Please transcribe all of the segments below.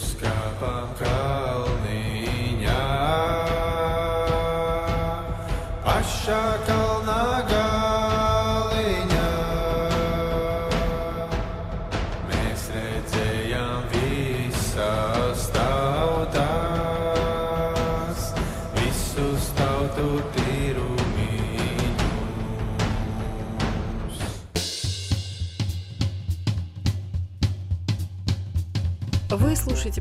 Buscava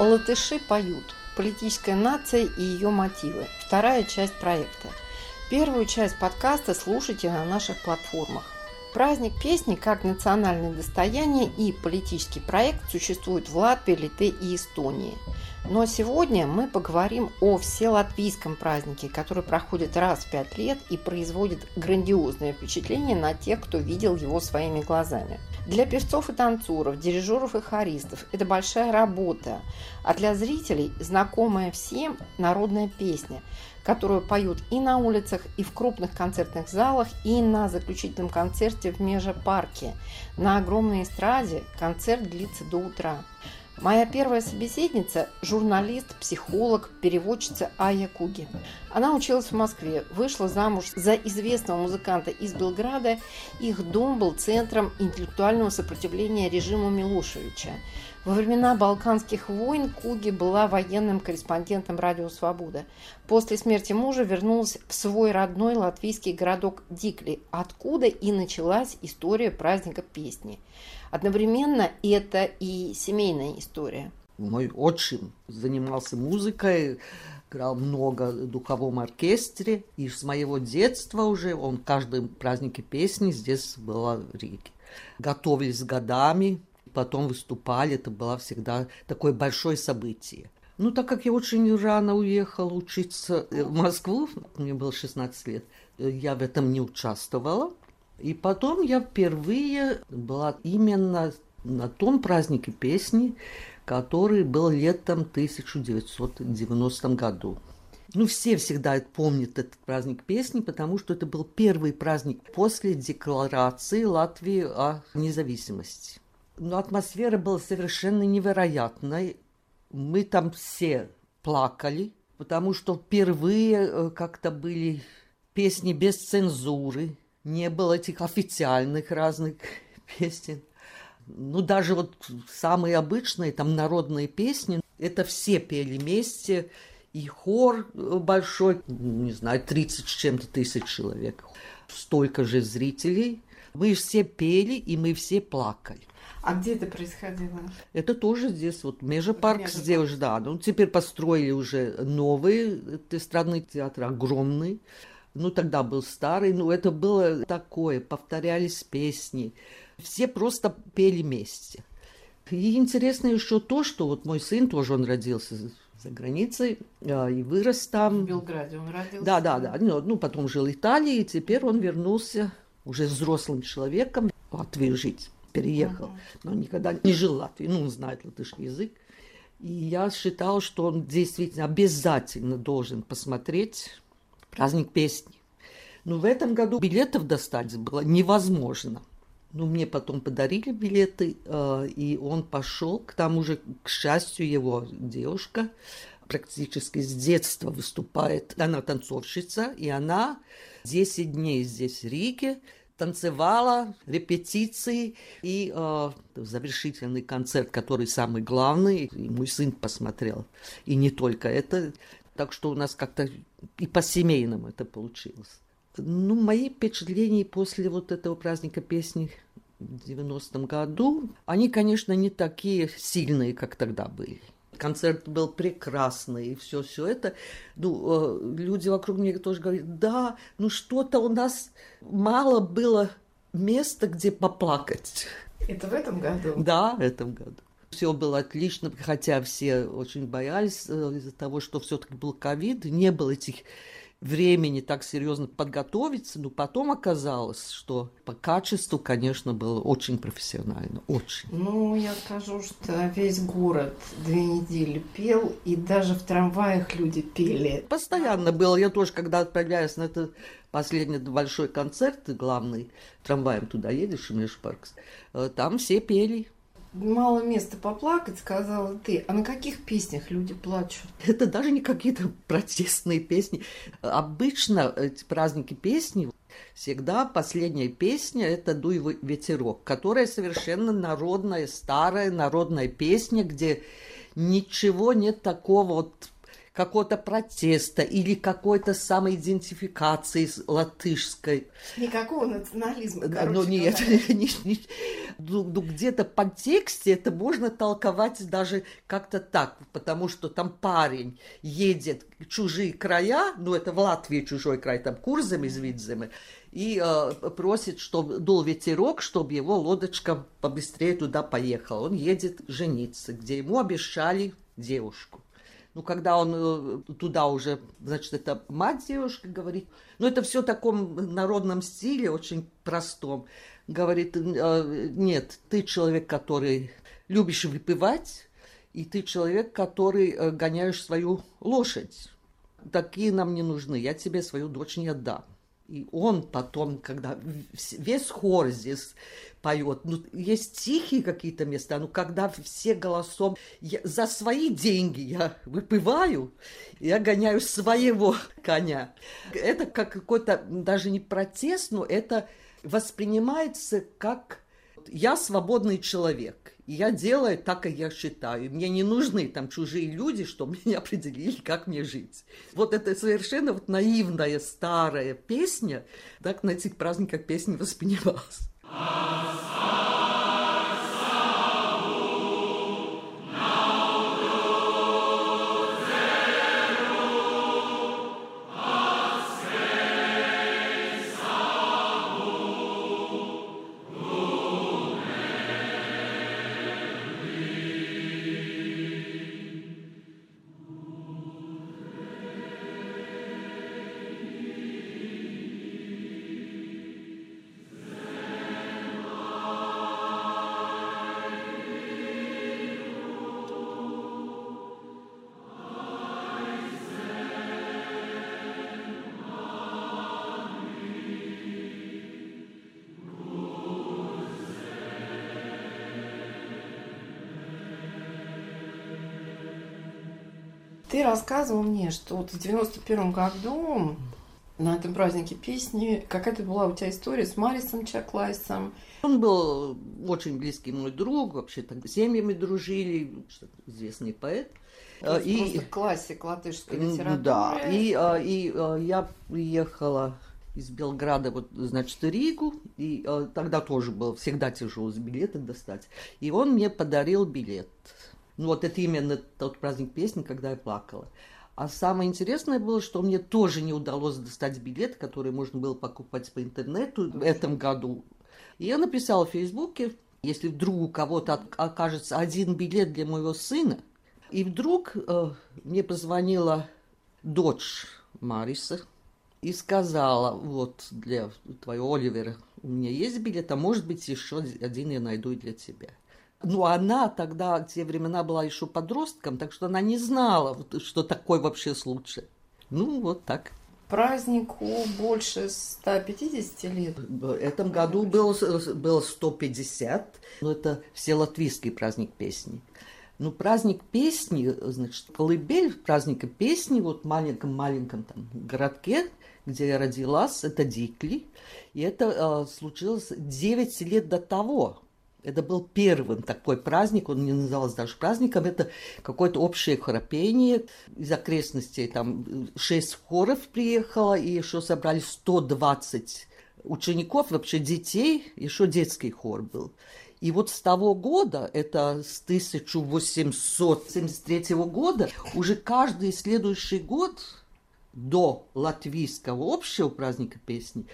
Латыши поют. Политическая нация и ее мотивы. Вторая часть проекта. Первую часть подкаста слушайте на наших платформах. Праздник песни как национальное достояние и политический проект существует в Латвии, Литве и Эстонии. Но сегодня мы поговорим о вселатвийском празднике, который проходит раз в пять лет и производит грандиозное впечатление на тех, кто видел его своими глазами. Для певцов и танцоров, дирижеров и хористов это большая работа, а для зрителей знакомая всем народная песня, которую поют и на улицах, и в крупных концертных залах, и на заключительном концерте в Межапарке. На огромной эстраде концерт длится до утра. Моя первая собеседница – журналист, психолог, переводчица Ая Куги. Она училась в Москве, вышла замуж за известного музыканта из Белграда. Их дом был центром интеллектуального сопротивления режиму Милошевича. Во времена Балканских войн Куги была военным корреспондентом «Радио Свобода». После смерти мужа вернулась в свой родной латвийский городок Дикли, откуда и началась история праздника песни. Одновременно это и семейная история. Мой отчим занимался музыкой, играл много в духовом оркестре. И с моего детства уже он каждый празднике песни здесь была в Риге. Готовились годами, потом выступали. Это было всегда такое большое событие. Ну, так как я очень рано уехала учиться в Москву, мне было 16 лет, я в этом не участвовала. И потом я впервые была именно на том празднике песни, который был летом 1990 году. Ну, все всегда помнят этот праздник песни, потому что это был первый праздник после декларации Латвии о независимости. Но атмосфера была совершенно невероятной. Мы там все плакали, потому что впервые как-то были песни без цензуры, не было этих официальных разных песен. Ну, даже вот самые обычные, там, народные песни, это все пели вместе, и хор большой, не знаю, 30 с чем-то тысяч человек, столько же зрителей. Мы все пели, и мы все плакали. А где это происходило? Это тоже здесь, вот Межапарк Межапарк. здесь, да. Ну, теперь построили уже новый эстрадный театр, огромный. Ну, тогда был старый, но это было такое, повторялись песни. Все просто пели вместе. И интересно еще то, что вот мой сын тоже, он родился за границей а, и вырос В там. Белграде он родился. Да, да, да. Ну, ну, потом жил в Италии, и теперь он вернулся уже взрослым человеком в Латвию жить. Переехал. Мгм. Но никогда не жил в Латвии. Ну, он знает латышский язык. И я считала, что он действительно обязательно должен посмотреть праздник песни. Но в этом году билетов достать было невозможно. Ну, мне потом подарили билеты, э, и он пошел. К тому же, к счастью, его девушка практически с детства выступает. Она танцовщица, и она 10 дней здесь, в Риге, танцевала, репетиции и э, завершительный концерт, который самый главный, и мой сын посмотрел. И не только это. Так что у нас как-то и по-семейному это получилось. Ну, мои впечатления после вот этого праздника песни в 90-м году, они, конечно, не такие сильные, как тогда были. Концерт был прекрасный, и все, все это. Ну, э, люди вокруг меня тоже говорят, да, ну что-то у нас мало было место, где поплакать. Это в этом году? Да, в этом году. Все было отлично, хотя все очень боялись э, из-за того, что все-таки был ковид, не было этих времени так серьезно подготовиться, но потом оказалось, что по качеству, конечно, было очень профессионально, очень. Ну, я скажу, что весь город две недели пел, и даже в трамваях люди пели. Постоянно было. Я тоже, когда отправляюсь на этот последний большой концерт, главный, трамваем туда едешь, в Межпаркс, э, там все пели. Мало места поплакать, сказала ты. А на каких песнях люди плачут? Это даже не какие-то протестные песни. Обычно эти праздники песни Всегда последняя песня – это «Дуй ветерок», которая совершенно народная, старая народная песня, где ничего нет такого вот какого-то протеста или какой-то самоидентификации с латышской. Никакого национализма, короче Ну нет, не, не, ну, ну, где-то в подтексте это можно толковать даже как-то так, потому что там парень едет в чужие края, ну это в Латвии чужой край, там Курзами с Видзами, и э, просит, чтобы дул ветерок, чтобы его лодочка побыстрее туда поехала. Он едет жениться, где ему обещали девушку. Ну, когда он э, туда уже, значит, это мать девушка говорит, ну, это все в таком народном стиле, очень простом. Говорит, «Э, нет, ты человек, который любишь выпивать, и ты человек, который э, гоняешь свою лошадь. Такие нам не нужны, я тебе свою дочь не отдам. И он потом, когда весь хор здесь поет, ну, есть тихие какие-то места, но когда все голосом, я, за свои деньги я выпиваю, я гоняю своего коня. Это как какой-то, даже не протест, но это воспринимается как я свободный человек. И я делаю так, как я считаю. Мне не нужны там чужие люди, чтобы меня определили, как мне жить. Вот это совершенно вот наивная старая песня, так на этих праздниках песня воспринималась. Awesome. Ты рассказывал мне, что вот в 91 году на этом празднике песни какая-то была у тебя история с Марисом Чаклайсом. Он был очень близкий мой друг, вообще так семьями дружили, известный поэт. Это и просто классик латышской литературы. Да, и, а, и, а, я приехала из Белграда, вот, значит, в Ригу, и э, тогда тоже было всегда тяжело с билеты достать. И он мне подарил билет ну вот это именно тот праздник песни, когда я плакала. А самое интересное было, что мне тоже не удалось достать билет, который можно было покупать по интернету в этом году. И я написала в Фейсбуке, если вдруг у кого-то окажется один билет для моего сына. И вдруг э, мне позвонила дочь Мариса и сказала, вот для твоего Оливера у меня есть билет, а может быть еще один я найду и для тебя. Ну, она тогда, в те времена, была еще подростком, так что она не знала, что такое вообще случай. Ну, вот так. Празднику больше 150 лет. В этом году было, было 150, но это все латвийский праздник песни. Ну, праздник песни, значит, колыбель праздника песни, вот в маленьком-маленьком там городке, где я родилась, это Дикли. И это э, случилось 9 лет до того, это был первым такой праздник, он не назывался даже праздником, это какое-то общее храпение из окрестностей, там шесть хоров приехало, и еще собрали 120 учеников, вообще детей, еще детский хор был. И вот с того года, это с 1873 года, уже каждый следующий год до латвийского общего праздника песни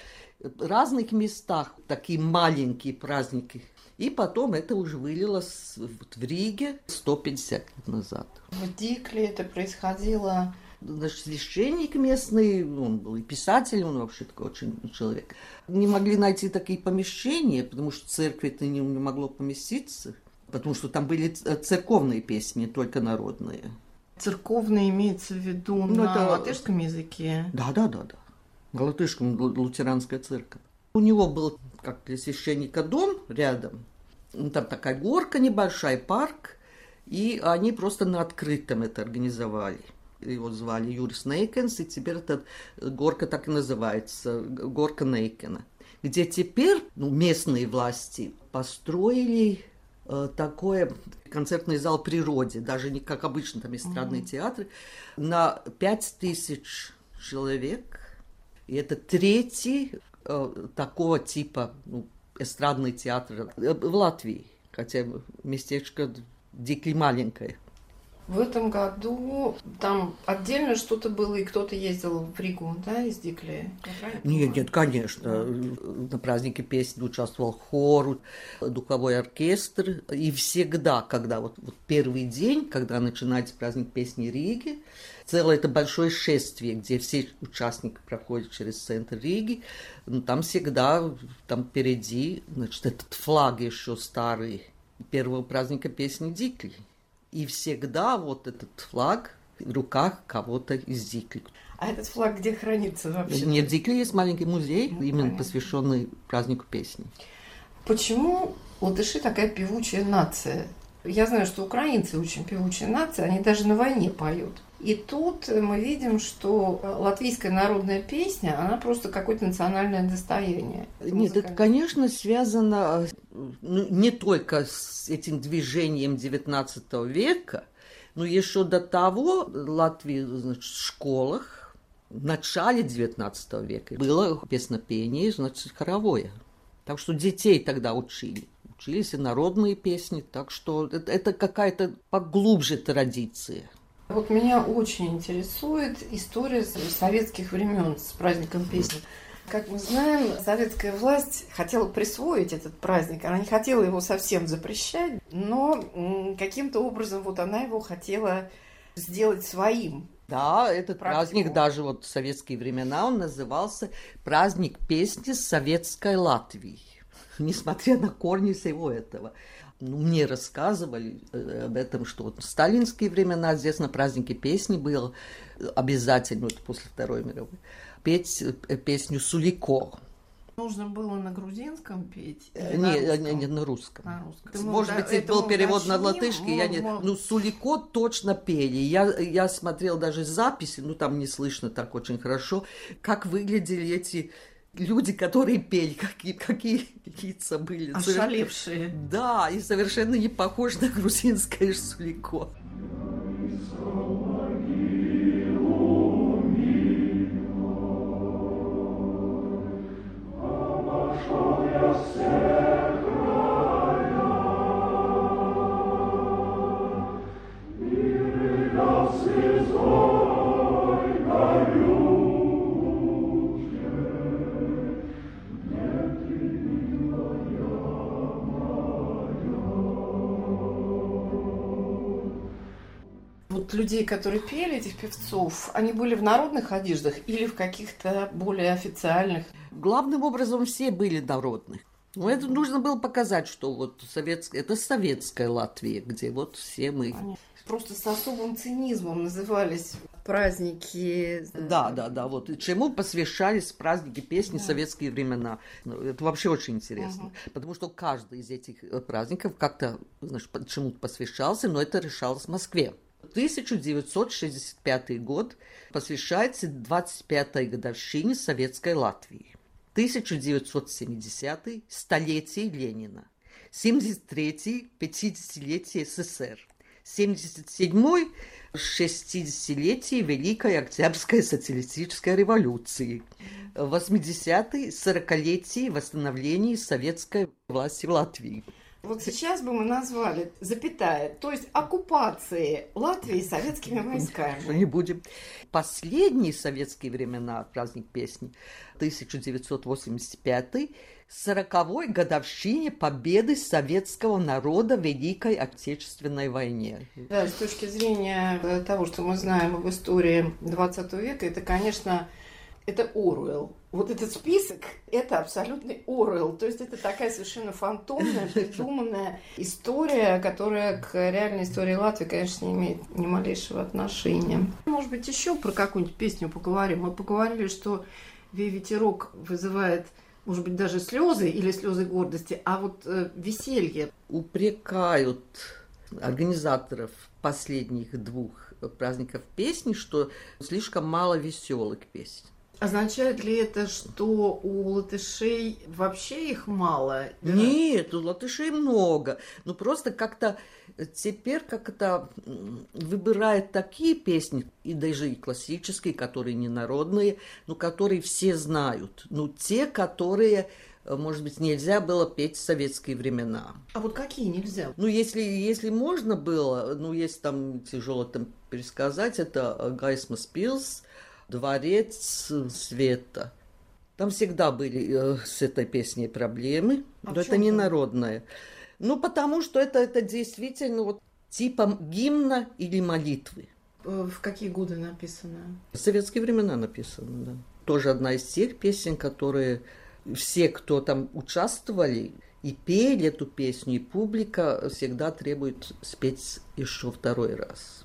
в разных местах такие маленькие праздники. И потом это уже вылилось в Риге 150 лет назад. В Дикле это происходило Наш священник местный, он был и писатель, он вообще такой очень человек. Не могли найти такие помещения, потому что церкви это не, не могло поместиться. Потому что там были церковные песни, не только народные. Церковные имеется в виду Ну, на это- латышском языке. Да, да, да, да. На латышском лу- лютеранская церковь. У него был, как для священника, дом рядом. Ну, Там такая горка небольшая, парк. И они просто на открытом это организовали. Его звали Юрис Нейкенс, и теперь эта горка так и называется, горка Нейкена. Где теперь ну, местные власти построили э, такой концертный зал природе, даже не как обычно там эстрадные театры, на пять тысяч человек. И это третий э, такого типа ну, эстрадный театр э, в Латвии. Хотя местечко дико маленькое. В этом году там отдельно что-то было, и кто-то ездил в Ригу, да, из Дикли? Нет, нет, конечно. На празднике песни участвовал хор, духовой оркестр. И всегда, когда вот, вот первый день, когда начинается праздник песни Риги, целое это большое шествие, где все участники проходят через центр Риги. Ну, там всегда, там впереди, значит, этот флаг еще старый первого праздника песни Дикли. И всегда вот этот флаг в руках кого-то из Дикли. А этот флаг где хранится вообще? Нет, в Дикле есть маленький музей, Ну, именно понятно. посвященный празднику песни. Почему латыши такая певучая нация? Я знаю, что украинцы очень певучая нация, они даже на войне поют. И тут мы видим, что латвийская народная песня, она просто какое-то национальное достояние. Нет, это, конечно, связано ну, не только с этим движением XIX века, но еще до того в Латвии, значит, в школах в начале XIX века было песнопение, значит, хоровое. Так что детей тогда учили. Учились и народные песни, так что это, это какая-то поглубже традиция. Вот меня очень интересует история советских времен с праздником песни. Как мы знаем, советская власть хотела присвоить этот праздник. Она не хотела его совсем запрещать, но каким-то образом вот она его хотела сделать своим. Да, этот Практику. праздник даже вот в советские времена он назывался праздник песни советской Латвии. Несмотря на корни всего этого. Ну, мне рассказывали э, об этом, что вот в сталинские времена здесь на празднике песни было обязательно, вот после Второй мировой, петь э, песню «Сулико». Нужно было на грузинском петь? Э, на Не, э, русском? не на русском. На русском. Мы Может быть, это это был мы перевод на уточним, латышский. Я не... мы- Ну, Сулико точно пели. Я, я смотрел даже записи, ну, там не слышно так очень хорошо, как выглядели эти люди, которые пели, какие, какие лица были. Ошалевшие. Да, и совершенно не похож на грузинское Сулико. Людей, которые пели, этих певцов, они были в народных одеждах или в каких-то более официальных? Главным образом все были народных. Но это нужно было показать, что вот советская, это советская Латвия, где вот все мы Просто с особым цинизмом назывались праздники. Да, да, да, вот и чему посвящались праздники песни советские времена. Ну, Это вообще очень интересно, потому что каждый из этих э, праздников как-то, значит, чему-то посвящался, но это решалось в Москве. 1965 год посвящается 25-й годовщине Советской Латвии. 1970 – столетие Ленина. 73-й – 50-летие СССР. 77-й – 60-летие Великой Октябрьской социалистической революции. 80-й – 40-летие восстановления советской власти в Латвии. Вот сейчас бы мы назвали запятая, то есть оккупации Латвии советскими войсками. Не будем. Последние советские времена праздник песни 1985 сороковой годовщине победы советского народа в Великой Отечественной войне. Да, с точки зрения э, того, что мы знаем об истории 20 века, это, конечно, это Оруэлл. Вот этот список – это абсолютный Оруэлл. То есть это такая совершенно фантомная, придуманная история, которая к реальной истории Латвии, конечно, не имеет ни малейшего отношения. Может быть, еще про какую-нибудь песню поговорим. Мы поговорили, что ветерок вызывает может быть, даже слезы или слезы гордости, а вот э, веселье. Упрекают организаторов последних двух праздников песни, что слишком мало веселых песен. Означает ли это, что у латышей вообще их мало? Нет, у латышей много. Ну просто как-то теперь как-то выбирает такие песни, и даже и классические, которые не народные, но которые все знают. Ну те, которые может быть, нельзя было петь в советские времена. А вот какие нельзя? Ну, если, если можно было, ну, если там тяжело там пересказать, это Гайсмас Пилс, Дворец света. Там всегда были э, с этой песней проблемы, а но это не народное. Ну, потому что это, это действительно вот типа гимна или молитвы. Э, в какие годы написано? В советские времена написано, да. Тоже одна из тех песен, которые все, кто там участвовали и пели эту песню, и публика всегда требует спеть еще второй раз.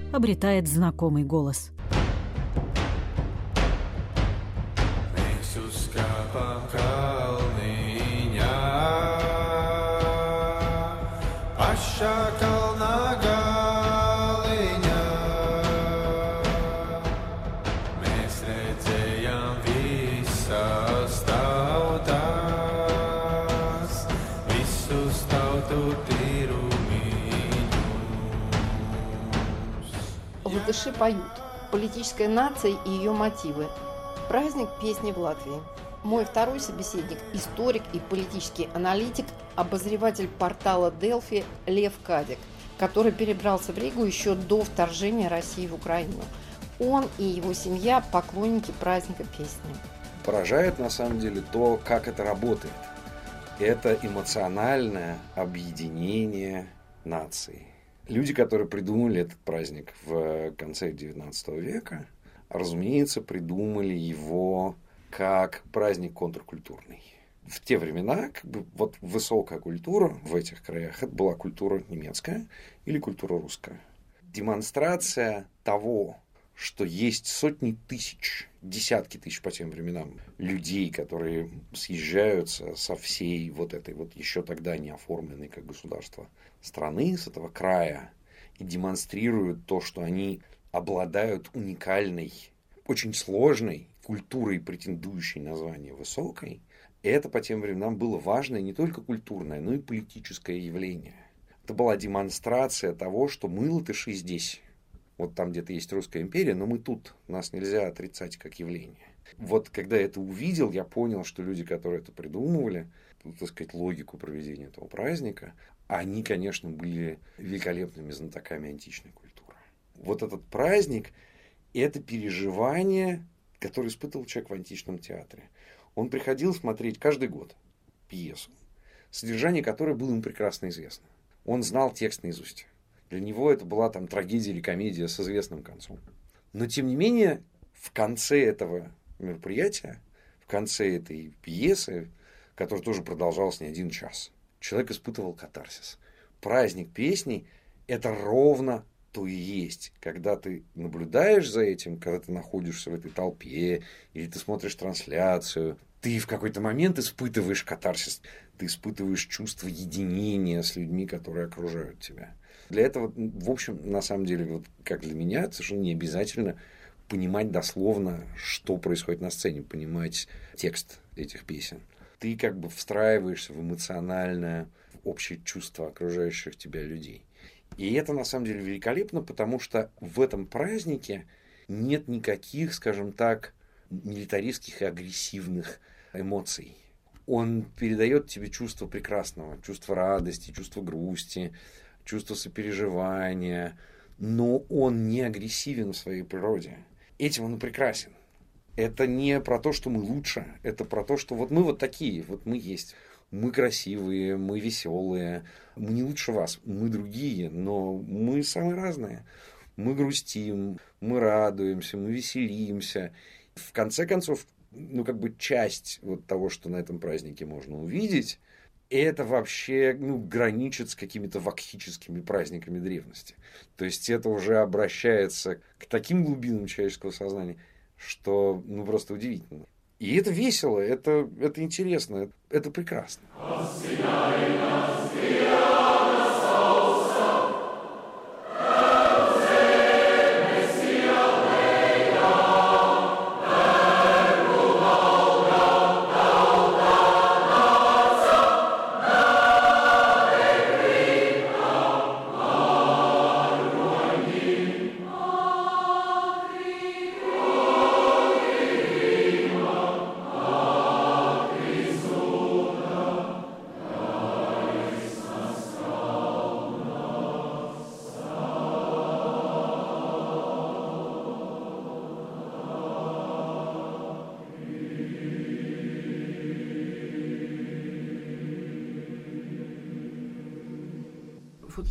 обретает знакомый голос. Латыши поют. Политическая нация и ее мотивы. Праздник песни в Латвии. Мой второй собеседник – историк и политический аналитик, обозреватель портала Делфи Лев Кадик, который перебрался в Ригу еще до вторжения России в Украину. Он и его семья – поклонники праздника песни. Поражает на самом деле то, как это работает. Это эмоциональное объединение нации. Люди, которые придумали этот праздник в конце XIX века, разумеется, придумали его как праздник контркультурный. В те времена как бы, вот высокая культура в этих краях это была культура немецкая или культура русская. Демонстрация того, что есть сотни тысяч, десятки тысяч по тем временам людей, которые съезжаются со всей вот этой вот еще тогда не оформленной как государство страны, с этого края, и демонстрируют то, что они обладают уникальной, очень сложной культурой, претендующей на звание высокой, это по тем временам было важное не только культурное, но и политическое явление. Это была демонстрация того, что мы, латыши, здесь. Вот там где-то есть Русская империя, но мы тут. Нас нельзя отрицать как явление. Вот когда я это увидел, я понял, что люди, которые это придумывали, так сказать, логику проведения этого праздника, они, конечно, были великолепными знатоками античной культуры. Вот этот праздник – это переживание, которое испытывал человек в античном театре. Он приходил смотреть каждый год пьесу, содержание которой было ему прекрасно известно. Он знал текст наизусть. Для него это была там трагедия или комедия с известным концом. Но, тем не менее, в конце этого мероприятия, в конце этой пьесы, которая тоже продолжалась не один час, человек испытывал катарсис. Праздник песни – это ровно то и есть. Когда ты наблюдаешь за этим, когда ты находишься в этой толпе, или ты смотришь трансляцию, ты в какой-то момент испытываешь катарсис, ты испытываешь чувство единения с людьми, которые окружают тебя. Для этого, в общем, на самом деле, вот как для меня, совершенно не обязательно понимать дословно, что происходит на сцене, понимать текст этих песен. Ты как бы встраиваешься в эмоциональное, общее чувство окружающих тебя людей. И это на самом деле великолепно, потому что в этом празднике нет никаких, скажем так, милитаристских и агрессивных эмоций. Он передает тебе чувство прекрасного, чувство радости, чувство грусти, чувство сопереживания, но он не агрессивен в своей природе. Этим он и прекрасен. Это не про то, что мы лучше, это про то, что вот мы вот такие, вот мы есть. Мы красивые, мы веселые, мы не лучше вас, мы другие, но мы самые разные. Мы грустим, мы радуемся, мы веселимся. В конце концов, ну, как бы часть вот того, что на этом празднике можно увидеть, это вообще ну, граничит с какими-то вакхическими праздниками древности. То есть это уже обращается к таким глубинам человеческого сознания, что ну просто удивительно. И это весело, это, это интересно, это прекрасно.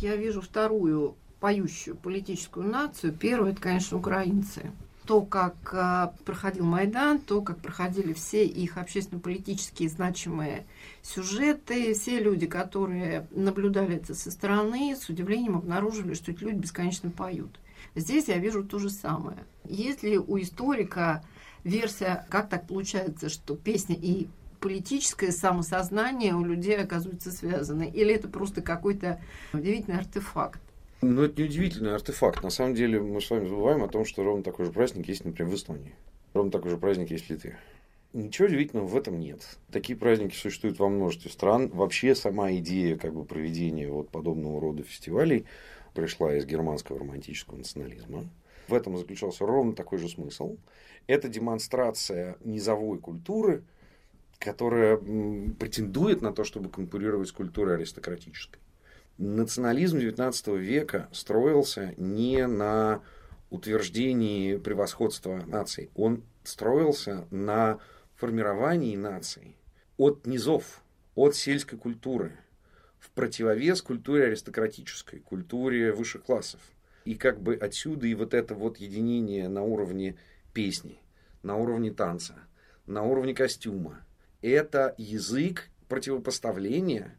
Я вижу вторую поющую политическую нацию. Первая, это, конечно, украинцы. То, как э, проходил Майдан, то, как проходили все их общественно-политические значимые сюжеты, все люди, которые наблюдали это со стороны, с удивлением обнаружили, что эти люди бесконечно поют. Здесь я вижу то же самое. Если у историка версия, как так получается, что песня и политическое самосознание у людей оказывается связаны? Или это просто какой-то удивительный артефакт? Ну, это не удивительный артефакт. На самом деле мы с вами забываем о том, что ровно такой же праздник есть, например, в Эстонии. Ровно такой же праздник есть в Литве. Ничего удивительного в этом нет. Такие праздники существуют во множестве стран. Вообще сама идея как бы, проведения вот подобного рода фестивалей пришла из германского романтического национализма. В этом заключался ровно такой же смысл. Это демонстрация низовой культуры, которая претендует на то, чтобы конкурировать с культурой аристократической. Национализм XIX века строился не на утверждении превосходства наций, он строился на формировании наций от низов, от сельской культуры, в противовес культуре аристократической, культуре высших классов. И как бы отсюда и вот это вот единение на уровне песни, на уровне танца, на уровне костюма. Это язык противопоставления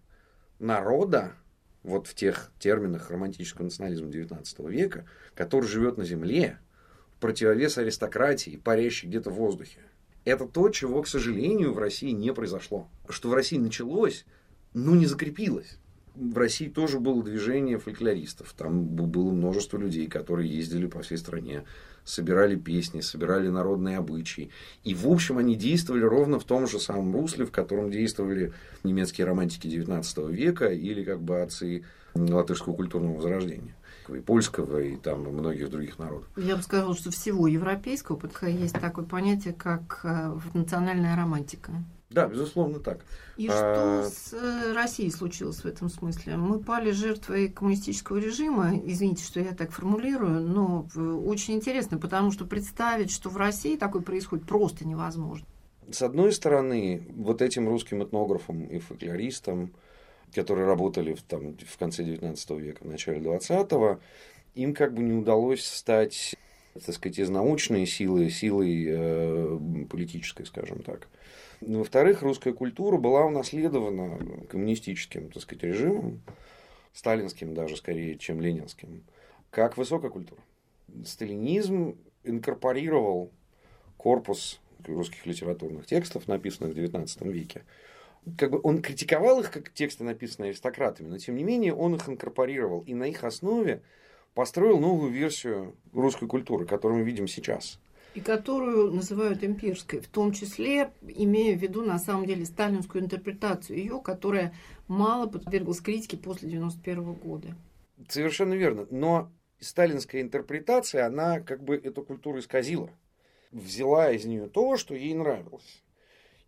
народа вот в тех терминах романтического национализма XIX века, который живет на земле, в противовес аристократии, парящей где-то в воздухе. Это то, чего, к сожалению, в России не произошло. Что в России началось, но не закрепилось. В России тоже было движение фольклористов. Там было множество людей, которые ездили по всей стране, собирали песни, собирали народные обычаи. И, в общем, они действовали ровно в том же самом русле, в котором действовали немецкие романтики XIX века или как бы отцы латышского культурного возрождения. И польского, и там и многих других народов. Я бы сказала, что всего европейского, потому есть такое понятие, как э, национальная романтика. Да, безусловно, так. И А- что с э, Россией случилось в этом смысле? Мы пали жертвой коммунистического режима. Извините, что я так формулирую, но э, очень интересно, потому что представить, что в России такое происходит, просто невозможно. С одной стороны, вот этим русским этнографам и фольклористам, которые работали в, там, в конце XIX века, в начале XX, им как бы не удалось стать, так сказать, из научной силы, силой э, политической, скажем так. Во-вторых, русская культура была унаследована коммунистическим, так сказать, режимом, сталинским даже скорее, чем ленинским, как высокая культура. Сталинизм инкорпорировал корпус русских литературных текстов, написанных в XIX веке. Как бы он критиковал их как тексты, написанные аристократами, но тем не менее он их инкорпорировал и на их основе построил новую версию русской культуры, которую мы видим сейчас. И которую называют имперской, в том числе имея в виду на самом деле сталинскую интерпретацию ее, которая мало подверглась критике после 91 года. Совершенно верно. Но сталинская интерпретация, она как бы эту культуру исказила. Взяла из нее то, что ей нравилось.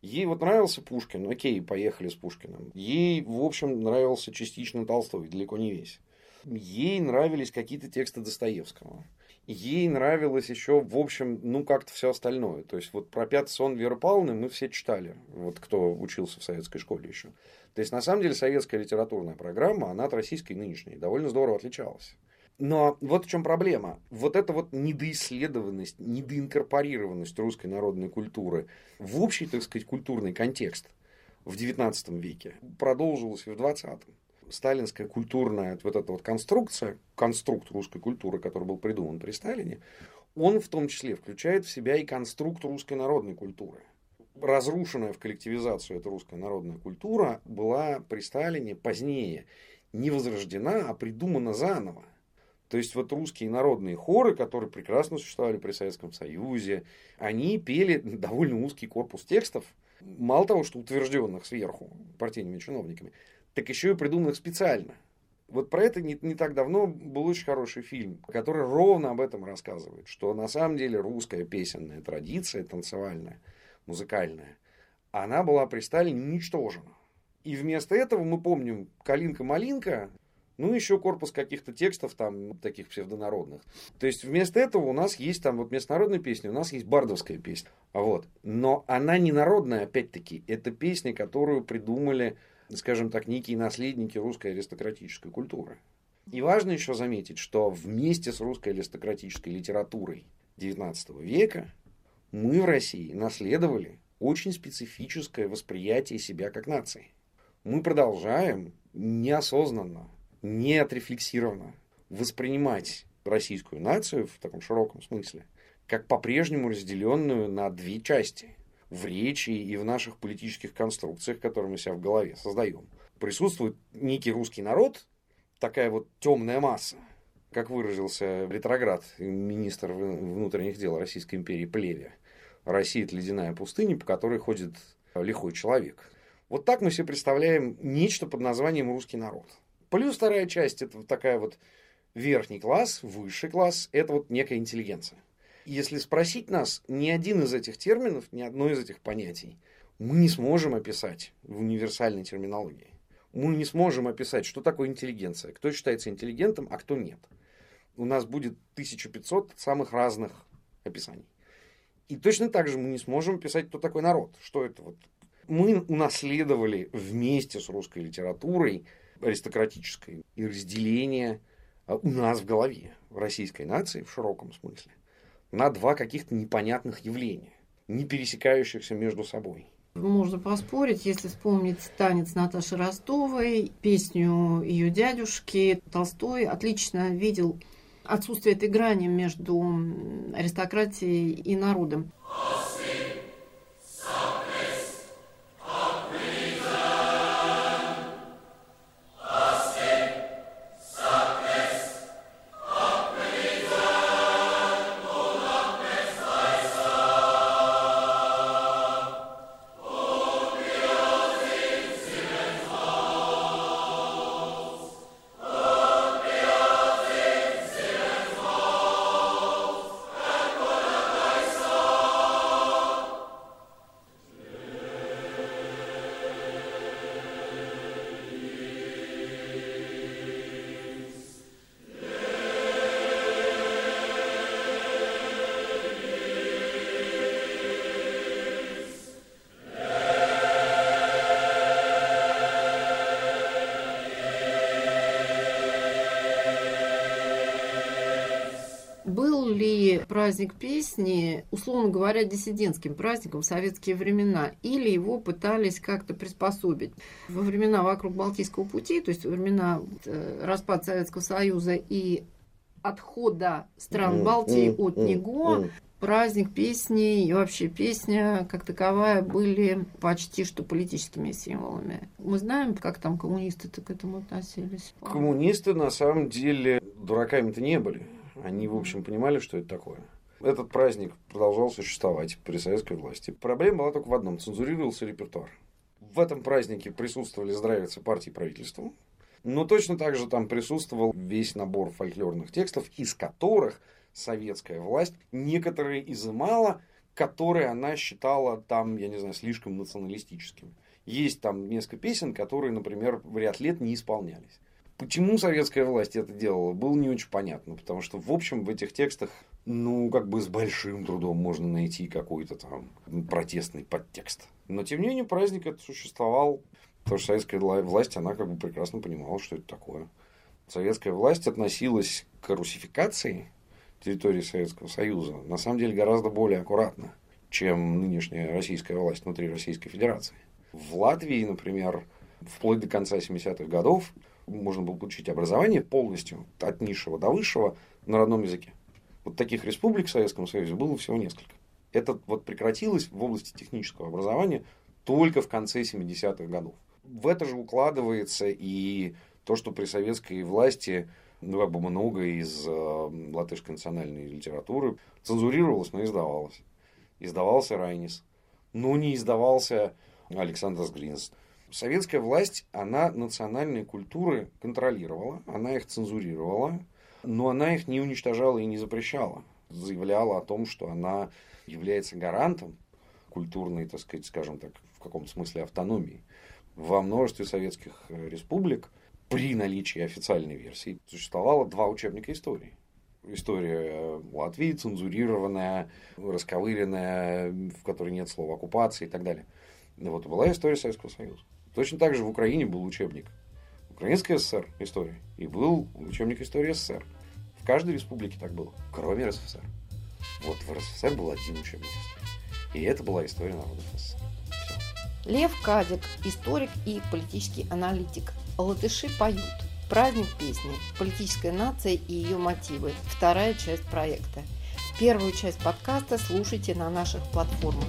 Ей вот нравился Пушкин, окей, поехали с Пушкиным. Ей, в общем, нравился частично Толстой, далеко не весь. Ей нравились какие-то тексты Достоевского. Ей нравилось еще, в общем, ну, как-то все остальное. То есть, вот про пятый сон Веры Павловны мы все читали, вот кто учился в советской школе еще. То есть, на самом деле, советская литературная программа, она от российской нынешней довольно здорово отличалась. Но вот в чем проблема. Вот эта вот недоисследованность, недоинкорпорированность русской народной культуры в общий, так сказать, культурный контекст в XIX веке продолжилась и в XX. Сталинская культурная вот эта вот конструкция, конструкт русской культуры, который был придуман при Сталине, он в том числе включает в себя и конструкт русской народной культуры. Разрушенная в коллективизацию эта русская народная культура была при Сталине позднее не возрождена, а придумана заново. То есть вот русские народные хоры, которые прекрасно существовали при Советском Союзе, они пели довольно узкий корпус текстов, мало того, что утвержденных сверху партийными чиновниками, так еще и придуманных специально. Вот про это не, не так давно был очень хороший фильм, который ровно об этом рассказывает, что на самом деле русская песенная традиция, танцевальная, музыкальная, она была при Сталине уничтожена. И вместо этого мы помним «Калинка-малинка», ну, еще корпус каких-то текстов там, таких псевдонародных. То есть, вместо этого у нас есть там, вот вместо песни, у нас есть бардовская песня. Вот. Но она не народная, опять-таки. Это песня, которую придумали, скажем так, некие наследники русской аристократической культуры. И важно еще заметить, что вместе с русской аристократической литературой XIX века мы в России наследовали очень специфическое восприятие себя как нации. Мы продолжаем неосознанно, не отрефлексированно воспринимать российскую нацию в таком широком смысле как по-прежнему разделенную на две части в речи и в наших политических конструкциях, которые мы себя в голове создаем. Присутствует некий русский народ, такая вот темная масса, как выразился ретроград, министр внутренних дел Российской империи Плеве. Россия – это ледяная пустыня, по которой ходит лихой человек. Вот так мы себе представляем нечто под названием русский народ. Плюс вторая часть – это вот такая вот верхний класс, высший класс – это вот некая интеллигенция. Если спросить нас, ни один из этих терминов, ни одно из этих понятий мы не сможем описать в универсальной терминологии. Мы не сможем описать, что такое интеллигенция, кто считается интеллигентом, а кто нет. У нас будет 1500 самых разных описаний. И точно так же мы не сможем писать, кто такой народ. Что это вот? Мы унаследовали вместе с русской литературой аристократической и разделение а, у нас в голове, в российской нации в широком смысле, на два каких-то непонятных явления, не пересекающихся между собой. Можно поспорить, если вспомнить танец Наташи Ростовой, песню ее дядюшки, Толстой отлично видел отсутствие этой грани между аристократией и народом. Праздник песни, условно говоря, диссидентским праздником в советские времена, или его пытались как-то приспособить. Во времена вокруг Балтийского пути, то есть во времена э, распада Советского Союза и отхода стран Балтии от него, праздник песни и вообще песня как таковая были почти что политическими символами. Мы знаем, как там коммунисты-то к этому относились. Коммунисты на самом деле дураками-то не были. Они, в общем, понимали, что это такое. Этот праздник продолжал существовать при советской власти. Проблема была только в одном – цензурировался репертуар. В этом празднике присутствовали здравицы партии и правительства, но точно так же там присутствовал весь набор фольклорных текстов, из которых советская власть некоторые изымала, которые она считала там, я не знаю, слишком националистическими. Есть там несколько песен, которые, например, в ряд лет не исполнялись. Почему советская власть это делала, было не очень понятно, потому что, в общем, в этих текстах, ну, как бы с большим трудом можно найти какой-то там протестный подтекст. Но, тем не менее, праздник этот существовал, потому что советская власть, она как бы прекрасно понимала, что это такое. Советская власть относилась к русификации территории Советского Союза на самом деле гораздо более аккуратно, чем нынешняя российская власть внутри Российской Федерации. В Латвии, например, вплоть до конца 70-х годов можно было получить образование полностью от низшего до высшего на родном языке. Вот таких республик в Советском Союзе было всего несколько. Это вот прекратилось в области технического образования только в конце 70-х годов. В это же укладывается и то, что при советской власти ну, как бы много из э, латышской национальной литературы цензурировалось, но издавалось. Издавался Райнис, но не издавался Александр Сгринс. Советская власть, она национальные культуры контролировала, она их цензурировала, но она их не уничтожала и не запрещала. Заявляла о том, что она является гарантом культурной, так сказать, скажем так, в каком-то смысле автономии. Во множестве советских э, республик при наличии официальной версии существовало два учебника истории. История Латвии, цензурированная, расковыренная, в которой нет слова оккупации и так далее. Вот была история Советского Союза. Точно так же в Украине был учебник Украинская ССР истории и был учебник истории СССР. В каждой республике так было, кроме РСФСР. Вот в РСФСР был один учебник. И это была история народов СССР. Лев Кадик, историк и политический аналитик. Латыши поют. Праздник песни. Политическая нация и ее мотивы. Вторая часть проекта. Первую часть подкаста слушайте на наших платформах.